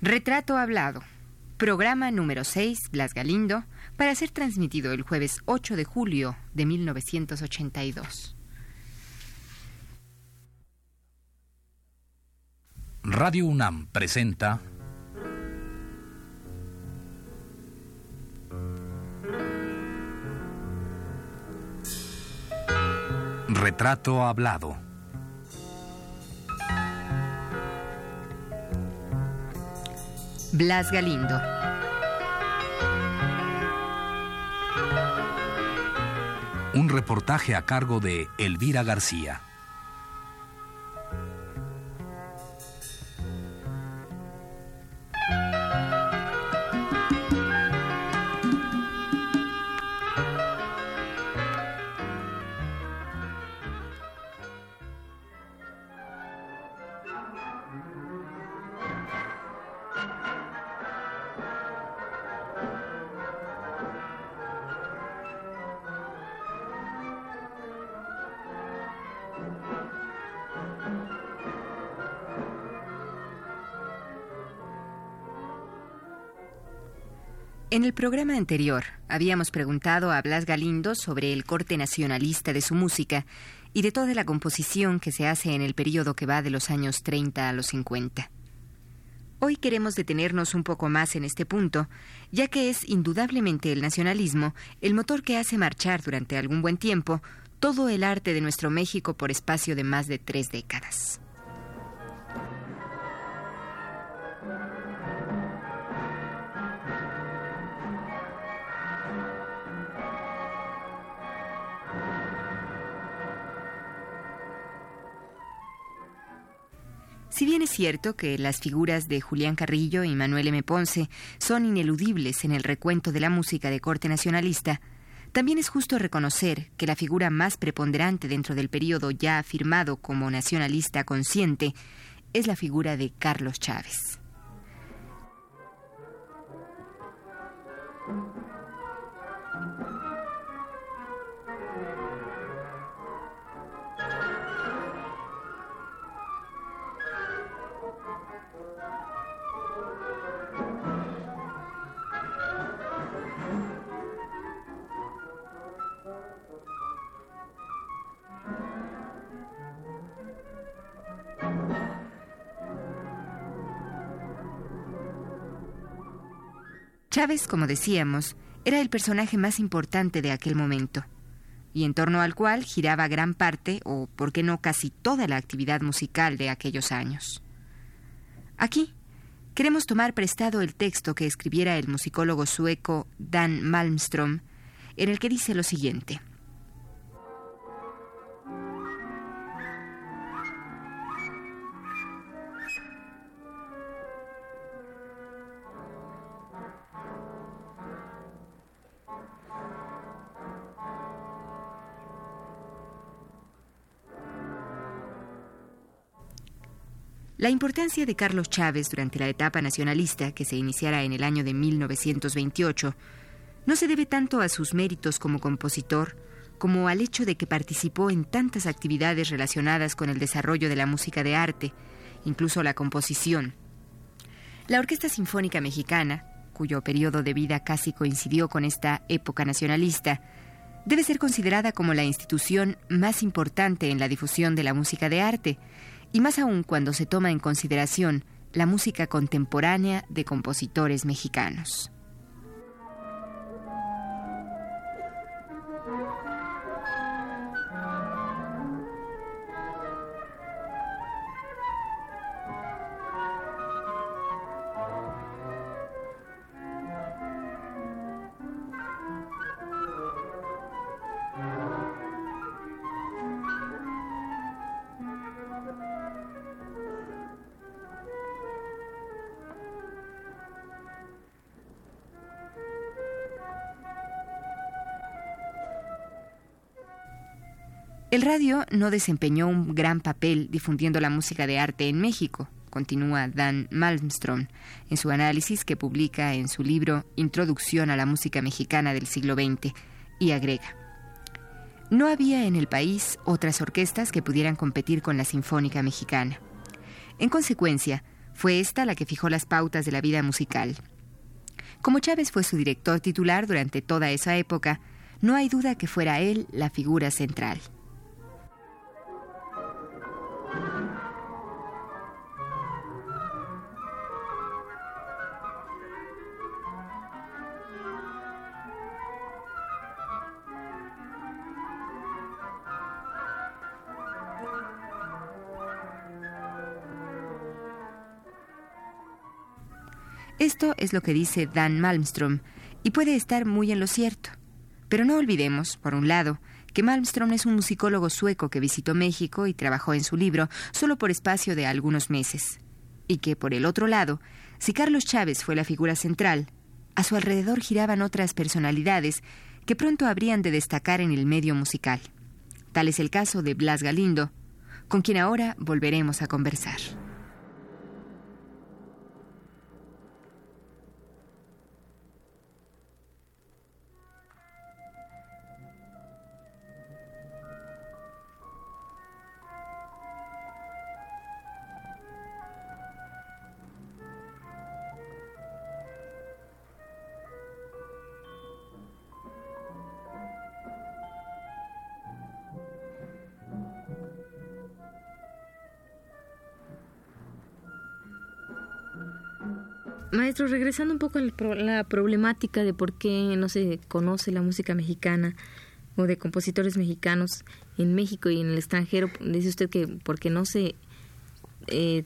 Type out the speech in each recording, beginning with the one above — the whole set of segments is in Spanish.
Retrato Hablado. Programa número 6, Blas Galindo, para ser transmitido el jueves 8 de julio de 1982. Radio UNAM presenta Retrato Hablado. Blas Galindo. Un reportaje a cargo de Elvira García. En el programa anterior habíamos preguntado a Blas Galindo sobre el corte nacionalista de su música y de toda la composición que se hace en el periodo que va de los años 30 a los 50. Hoy queremos detenernos un poco más en este punto, ya que es indudablemente el nacionalismo el motor que hace marchar durante algún buen tiempo todo el arte de nuestro México por espacio de más de tres décadas. Si bien es cierto que las figuras de Julián Carrillo y Manuel M. Ponce son ineludibles en el recuento de la música de corte nacionalista, también es justo reconocer que la figura más preponderante dentro del periodo ya afirmado como nacionalista consciente es la figura de Carlos Chávez. Chávez, como decíamos, era el personaje más importante de aquel momento, y en torno al cual giraba gran parte, o por qué no casi toda la actividad musical de aquellos años. Aquí queremos tomar prestado el texto que escribiera el musicólogo sueco Dan Malmström, en el que dice lo siguiente. La importancia de Carlos Chávez durante la etapa nacionalista, que se iniciara en el año de 1928, no se debe tanto a sus méritos como compositor, como al hecho de que participó en tantas actividades relacionadas con el desarrollo de la música de arte, incluso la composición. La Orquesta Sinfónica Mexicana, cuyo periodo de vida casi coincidió con esta época nacionalista, debe ser considerada como la institución más importante en la difusión de la música de arte, y más aún cuando se toma en consideración la música contemporánea de compositores mexicanos. El radio no desempeñó un gran papel difundiendo la música de arte en México, continúa Dan Malmström en su análisis que publica en su libro Introducción a la música mexicana del siglo XX, y agrega, no había en el país otras orquestas que pudieran competir con la Sinfónica Mexicana. En consecuencia, Fue esta la que fijó las pautas de la vida musical. Como Chávez fue su director titular durante toda esa época, no hay duda que fuera él la figura central. Esto es lo que dice Dan Malmström, y puede estar muy en lo cierto. Pero no olvidemos, por un lado, que Malmström es un musicólogo sueco que visitó México y trabajó en su libro solo por espacio de algunos meses. Y que, por el otro lado, si Carlos Chávez fue la figura central, a su alrededor giraban otras personalidades que pronto habrían de destacar en el medio musical. Tal es el caso de Blas Galindo, con quien ahora volveremos a conversar. Maestro, regresando un poco a la problemática de por qué no se conoce la música mexicana o de compositores mexicanos en México y en el extranjero, dice usted que porque no se eh,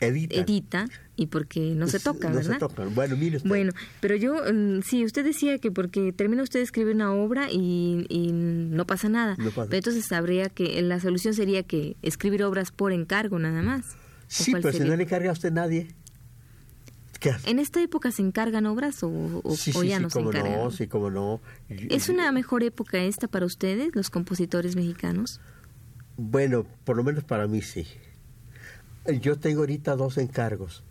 edita. y porque no se toca, no ¿verdad? Se tocan. Bueno, mire usted. Bueno, pero yo, mm, sí, usted decía que porque termina usted de escribir una obra y, no pasa nada. Pero entonces sabría que la solución sería que escribir obras por encargo nada más. Sí, pero si no le encarga a usted nadie. ¿En esta época se encargan obras o, ya no se encargan? No, sí, como no. ¿Es una mejor época esta para ustedes, los compositores mexicanos? Bueno, por lo menos para mí sí. Yo tengo ahorita dos encargos.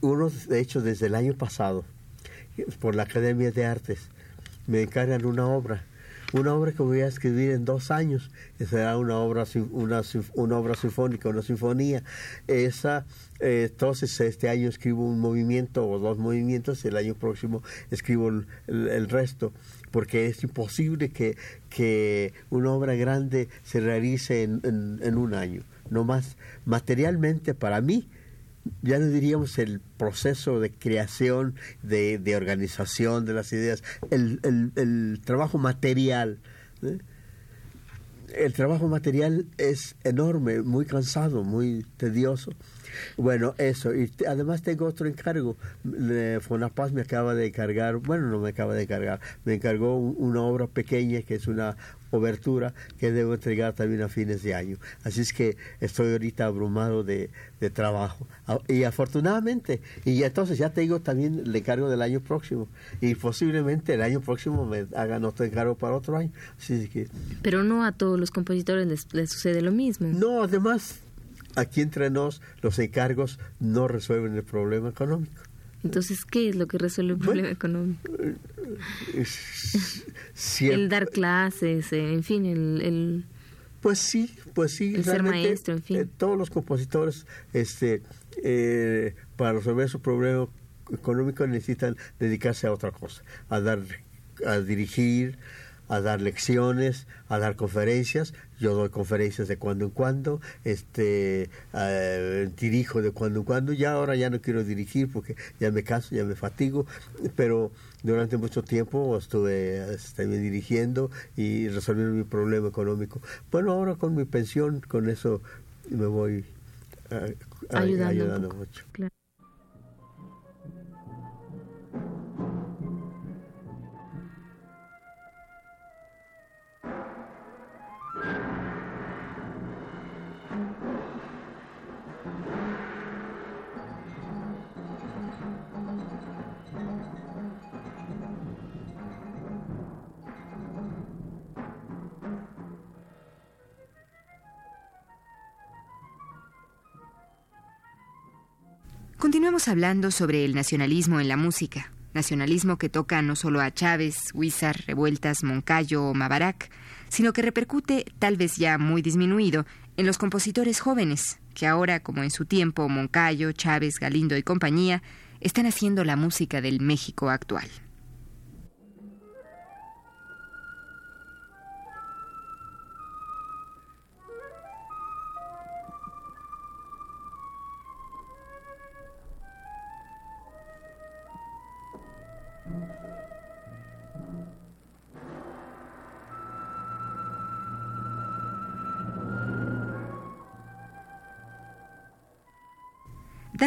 Uno, de hecho, desde el año pasado, por la Academia de Artes, me encargan una obra una obra que voy a escribir en dos años, será una obra, una, una obra sinfónica, una sinfonía. Esa, eh, entonces, este año escribo un movimiento o dos movimientos, el año próximo escribo el, resto, porque es imposible que, que una obra grande se realice en, en un año. No más materialmente para mí, ya no diríamos el proceso de creación, de, de organización de las ideas, el, el, trabajo material. ¿eh? El trabajo material es enorme, muy cansado, muy tedioso. Bueno, eso. Y además tengo otro encargo. Fonapaz me acaba de cargar, bueno, no me acaba de cargar, me encargó una obra pequeña que es una obertura que debo entregar también a fines de año. Así es que estoy ahorita abrumado de, de trabajo. Y afortunadamente, y entonces ya tengo también el encargo del año próximo. Y posiblemente el año próximo me hagan otro encargo para otro año. Así que, Pero no a todos los compositores les, les sucede lo mismo. No, además aquí entre nos los encargos no resuelven el problema económico. Entonces, ¿qué es lo que resuelve el problema económico? el dar clases, eh, en fin, el, Pues sí, pues sí. El ser maestro, en fin. Eh, todos los compositores, este, eh, para resolver su problema económico necesitan dedicarse a otra cosa, a dar, a dirigir, a dar lecciones, a dar conferencias. Yo doy conferencias de cuando en cuando, este, eh, dirijo de cuando en cuando. Ya ahora ya no quiero dirigir porque ya me caso, ya me fatigo, pero durante mucho tiempo estuve este, dirigiendo y resolviendo mi problema económico. Bueno, ahora con mi pensión, con eso me voy eh, ayudando, mucho. Hablando sobre el nacionalismo en la música, nacionalismo que toca no solo a Chávez, Huizar, Revueltas, Moncayo o Mabarak, sino que repercute, tal vez ya muy disminuido, en los compositores jóvenes, que ahora, como en su tiempo, Moncayo, Chávez, Galindo y compañía, están haciendo la música del México actual.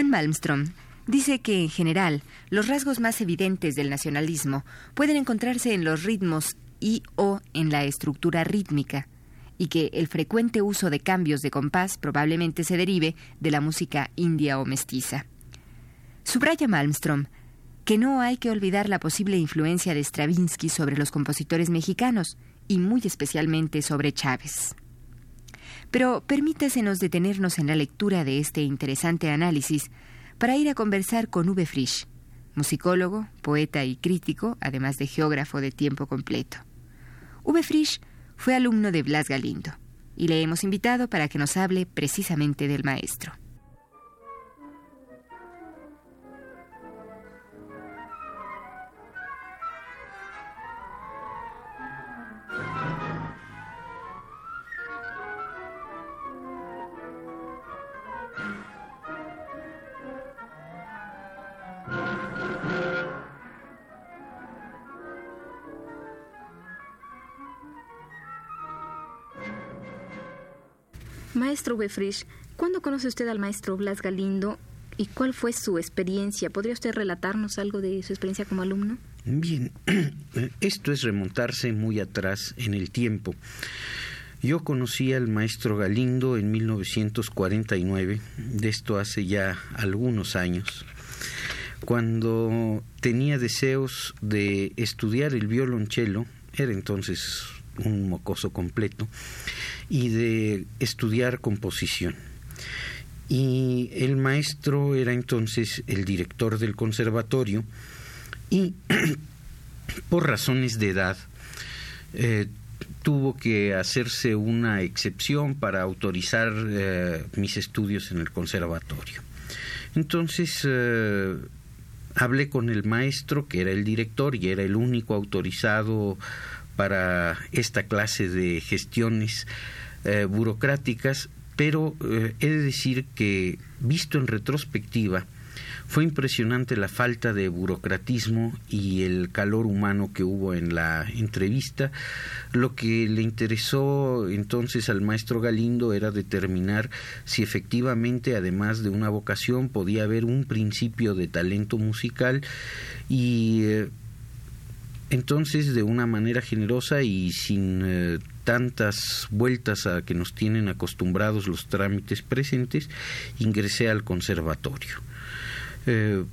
Malmström dice que, en general, los rasgos más evidentes del nacionalismo pueden encontrarse en los ritmos y o en la estructura rítmica, y que el frecuente uso de cambios de compás probablemente se derive de la música india o mestiza. Subraya Malmström que no hay que olvidar la posible influencia de Stravinsky sobre los compositores mexicanos, y muy especialmente sobre Chávez. Pero permítasenos detenernos en la lectura de este interesante análisis para ir a conversar con Uwe Frisch, musicólogo, poeta y crítico, además de geógrafo de tiempo completo. Uwe Frisch fue alumno de Blas Galindo y le hemos invitado para que nos hable precisamente del maestro. Maestro Befrisch, ¿cuándo conoce usted al maestro Blas Galindo y cuál fue su experiencia? ¿Podría usted relatarnos algo de su experiencia como alumno? Bien, esto es remontarse muy atrás en el tiempo. Yo conocí al maestro Galindo en 1949, de esto hace ya algunos años, cuando tenía deseos de estudiar el violonchelo, era entonces un mocoso completo, y de estudiar composición. Y el maestro era entonces el director del conservatorio y por razones de edad eh, tuvo que hacerse una excepción para autorizar eh, mis estudios en el conservatorio. Entonces eh, hablé con el maestro, que era el director y era el único autorizado para esta clase de gestiones eh, burocráticas, pero eh, he de decir que, visto en retrospectiva, fue impresionante la falta de burocratismo y el calor humano que hubo en la entrevista. Lo que le interesó entonces al maestro Galindo era determinar si efectivamente, además de una vocación, podía haber un principio de talento musical y eh, entonces, de una manera generosa y sin eh, tantas vueltas a que nos tienen acostumbrados los trámites presentes, ingresé al conservatorio. Eh,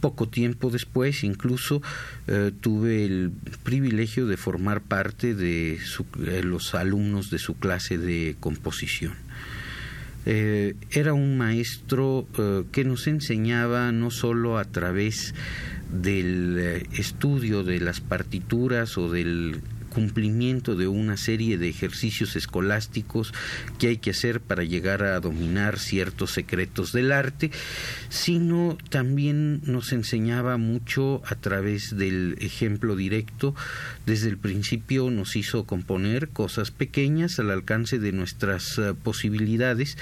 poco tiempo después, incluso eh, tuve el privilegio de formar parte de los alumnos de su clase de composición. era un maestro que nos enseñaba no solo a través del eh, estudio de las partituras o del cumplimiento de una serie de ejercicios escolásticos que hay que hacer para llegar a dominar ciertos secretos del arte, sino también nos enseñaba mucho a través del ejemplo directo. Desde el principio nos hizo componer cosas pequeñas al alcance de nuestras eh, posibilidades,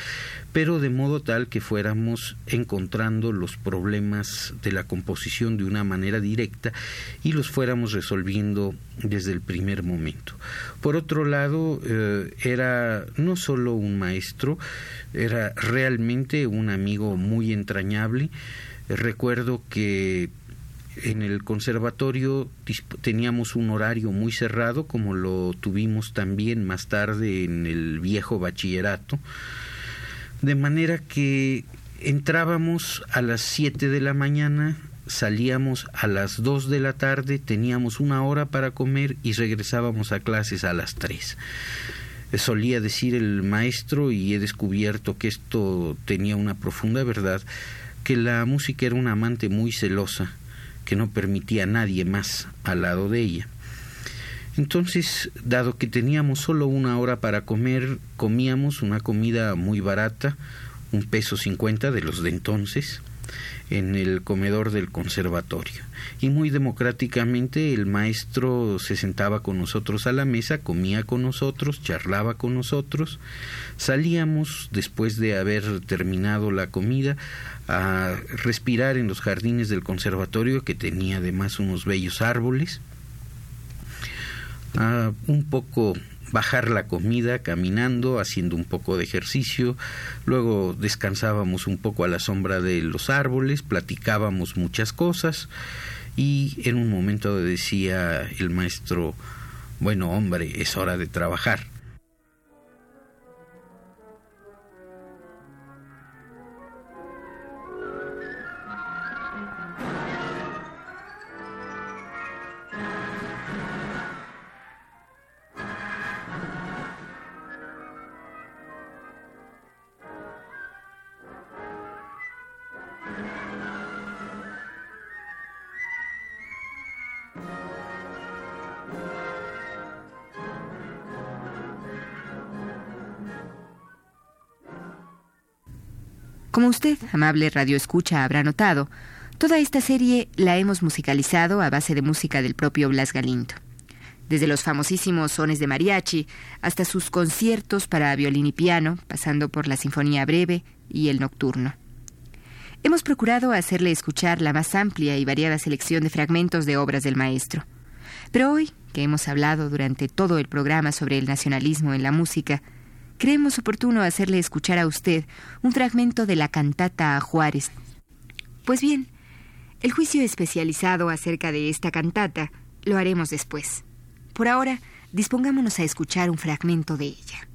pero de modo tal que fuéramos encontrando los problemas de la composición de una manera directa y los fuéramos resolviendo desde el primer momento. Por otro lado, eh, era no solo un maestro, era realmente un amigo muy entrañable. recuerdo que en el conservatorio teníamos un horario muy cerrado, como lo tuvimos también más tarde en el viejo bachillerato, de manera que entrábamos a las 7 de la mañana, salíamos a las 2 de la tarde, teníamos una hora para comer y regresábamos a clases a las 3. Solía decir el maestro, y he descubierto que esto tenía una profunda verdad, que la música era una amante muy celosa, que no permitía a nadie más al lado de ella. Entonces, dado que teníamos solo una hora para comer, comíamos una comida muy barata, un peso cincuenta de los de entonces, en el comedor del conservatorio. Y muy democráticamente el maestro se sentaba con nosotros a la mesa, comía con nosotros, charlaba con nosotros. Salíamos, después de haber terminado la comida, a respirar en los jardines del conservatorio, que tenía además unos bellos árboles. A un poco bajar la comida caminando, haciendo un poco de ejercicio, luego descansábamos un poco a la sombra de los árboles, platicábamos muchas cosas y en un momento decía el maestro, bueno hombre, es hora de trabajar. Como usted, amable radioescucha, habrá notado, toda esta serie la hemos musicalizado a base de música del propio Blas Galindo. Desde los famosísimos sones de mariachi hasta sus conciertos para violín y piano, pasando por la Sinfonía Breve y el Nocturno. Hemos procurado hacerle escuchar la más amplia y variada selección de fragmentos de obras del maestro. Pero hoy, que hemos hablado durante todo el programa sobre el nacionalismo en la música, creemos oportuno hacerle escuchar a usted un fragmento de la cantata a Juárez. Pues bien, el juicio especializado acerca de esta cantata lo haremos después. Por ahora, dispongámonos a escuchar un fragmento de ella.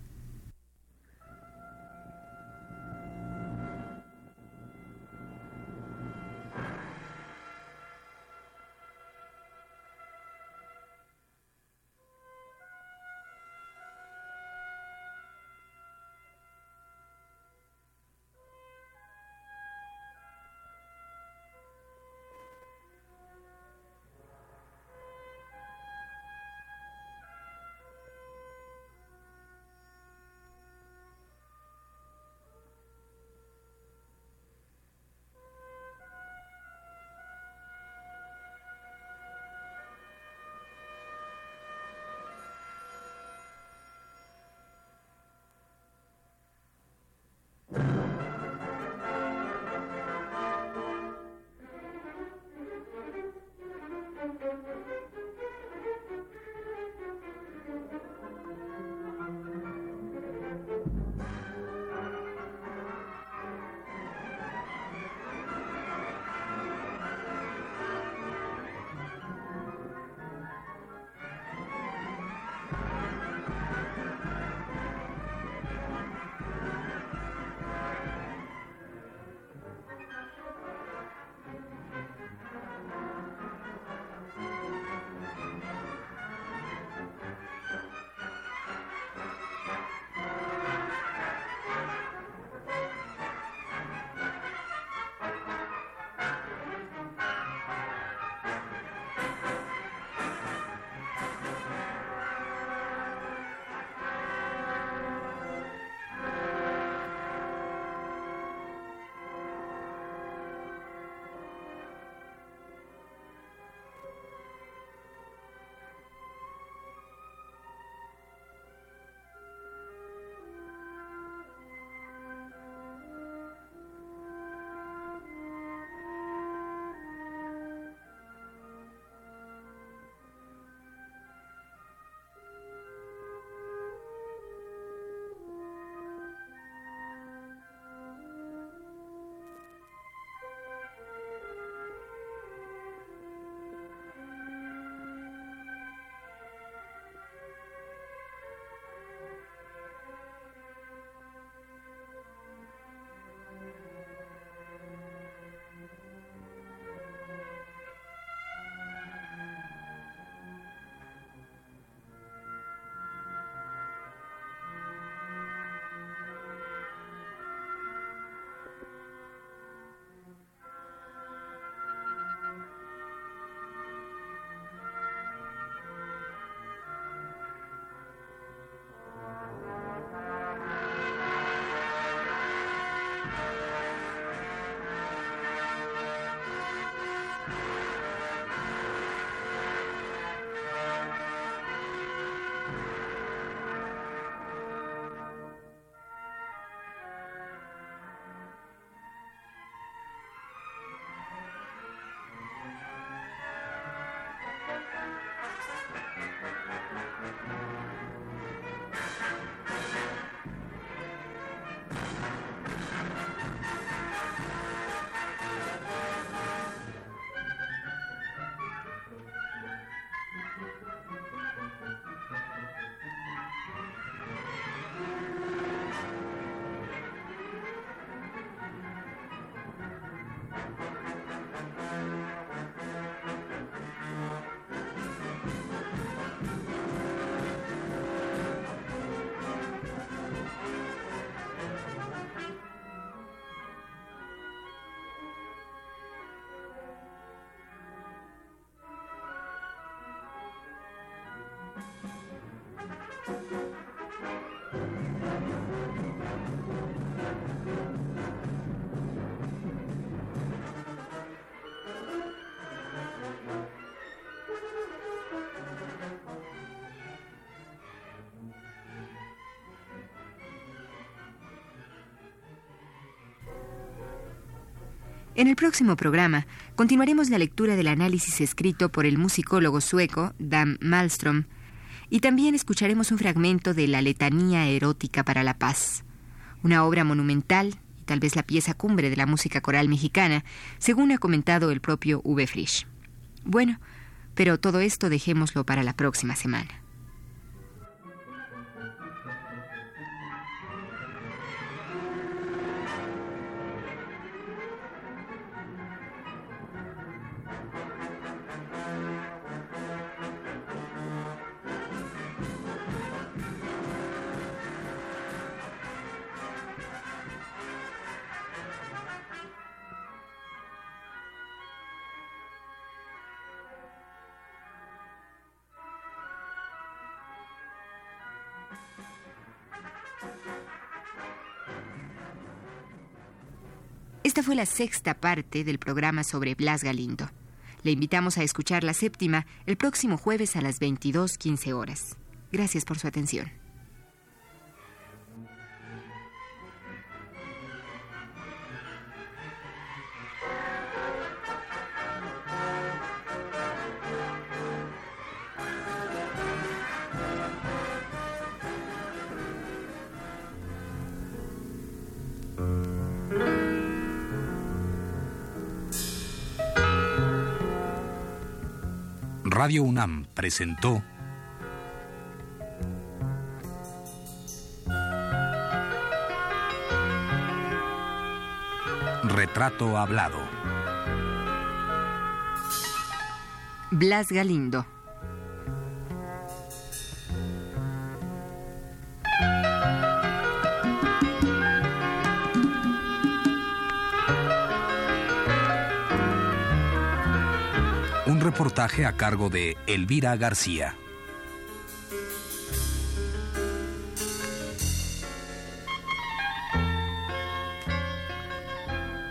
En el próximo programa continuaremos la lectura del análisis escrito por el musicólogo sueco Dan Malmström y también escucharemos un fragmento de La Letanía Erótica para la Paz, una obra monumental y tal vez la pieza cumbre de la música coral mexicana, según ha comentado el propio V. Frisch. Bueno, pero todo esto dejémoslo para la próxima semana. Esta fue la sexta parte del programa sobre Blas Galindo. Le invitamos a escuchar la séptima el próximo jueves a las 22.15 horas. Gracias por su atención. Radio UNAM presentó Retrato Hablado. Blas Galindo. Reportaje a cargo de Elvira García.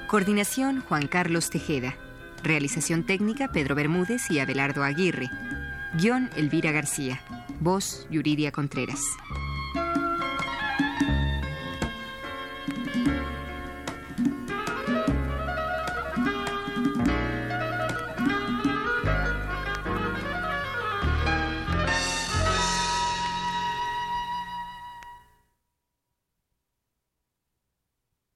Coordinación Juan Carlos Tejeda. Realización técnica Pedro Bermúdez y Abelardo Aguirre. Guión Elvira García. Voz Yuridia Contreras.